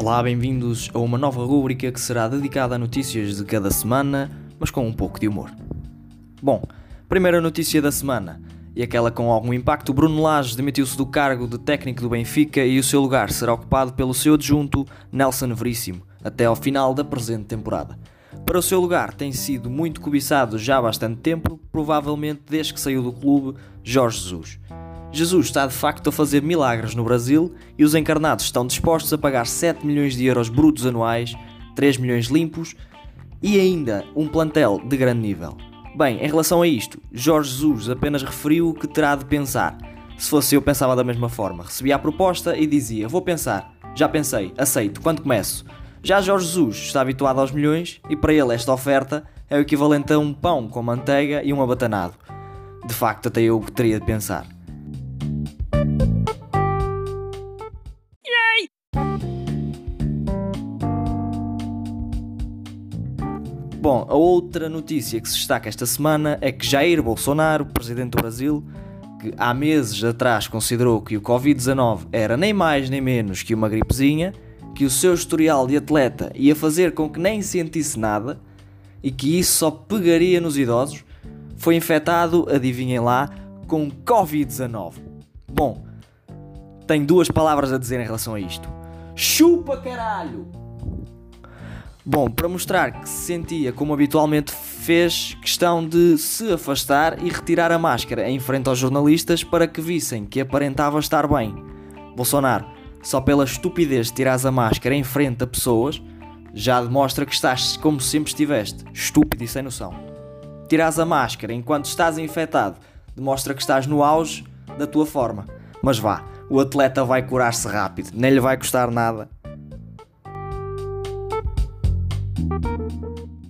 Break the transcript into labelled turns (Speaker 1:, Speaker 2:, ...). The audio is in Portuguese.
Speaker 1: Olá, bem-vindos a uma nova rúbrica que será dedicada a notícias de cada semana, mas com um pouco de humor. Bom, primeira notícia da semana, e aquela com algum impacto, Bruno Lage demitiu-se do cargo de técnico do Benfica e o seu lugar será ocupado pelo seu adjunto Nelson Veríssimo, até ao final da presente temporada. Para o seu lugar tem sido muito cobiçado já há bastante tempo, provavelmente desde que saiu do clube, Jorge Jesus. Jesus está de facto a fazer milagres no Brasil e os encarnados estão dispostos a pagar 7 milhões de euros brutos anuais, 3 milhões limpos e ainda um plantel de grande nível. Bem, em relação a isto, Jorge Jesus apenas referiu que terá de pensar. Se fosse eu, pensava da mesma forma. Recebia a proposta e dizia: Vou pensar. Já pensei, aceito, quando começo? Já Jorge Jesus está habituado aos milhões e para ele esta oferta é o equivalente a um pão com manteiga e um abatanado. De facto, até eu teria de pensar. Bom, a outra notícia que se destaca esta semana é que Jair Bolsonaro, presidente do Brasil, que há meses atrás considerou que o Covid-19 era nem mais nem menos que uma gripezinha, que o seu historial de atleta ia fazer com que nem sentisse nada e que isso só pegaria nos idosos, foi infectado, adivinhem lá, com Covid-19. Bom, tenho duas palavras a dizer em relação a isto. Chupa caralho! Bom, para mostrar que se sentia como habitualmente fez questão de se afastar e retirar a máscara em frente aos jornalistas para que vissem que aparentava estar bem. Bolsonaro, só pela estupidez de tirares a máscara em frente a pessoas, já demonstra que estás como sempre estiveste, estúpido e sem noção. Tirares a máscara enquanto estás infectado, demonstra que estás no auge da tua forma. Mas vá, o atleta vai curar-se rápido, nem lhe vai custar nada. Thank you.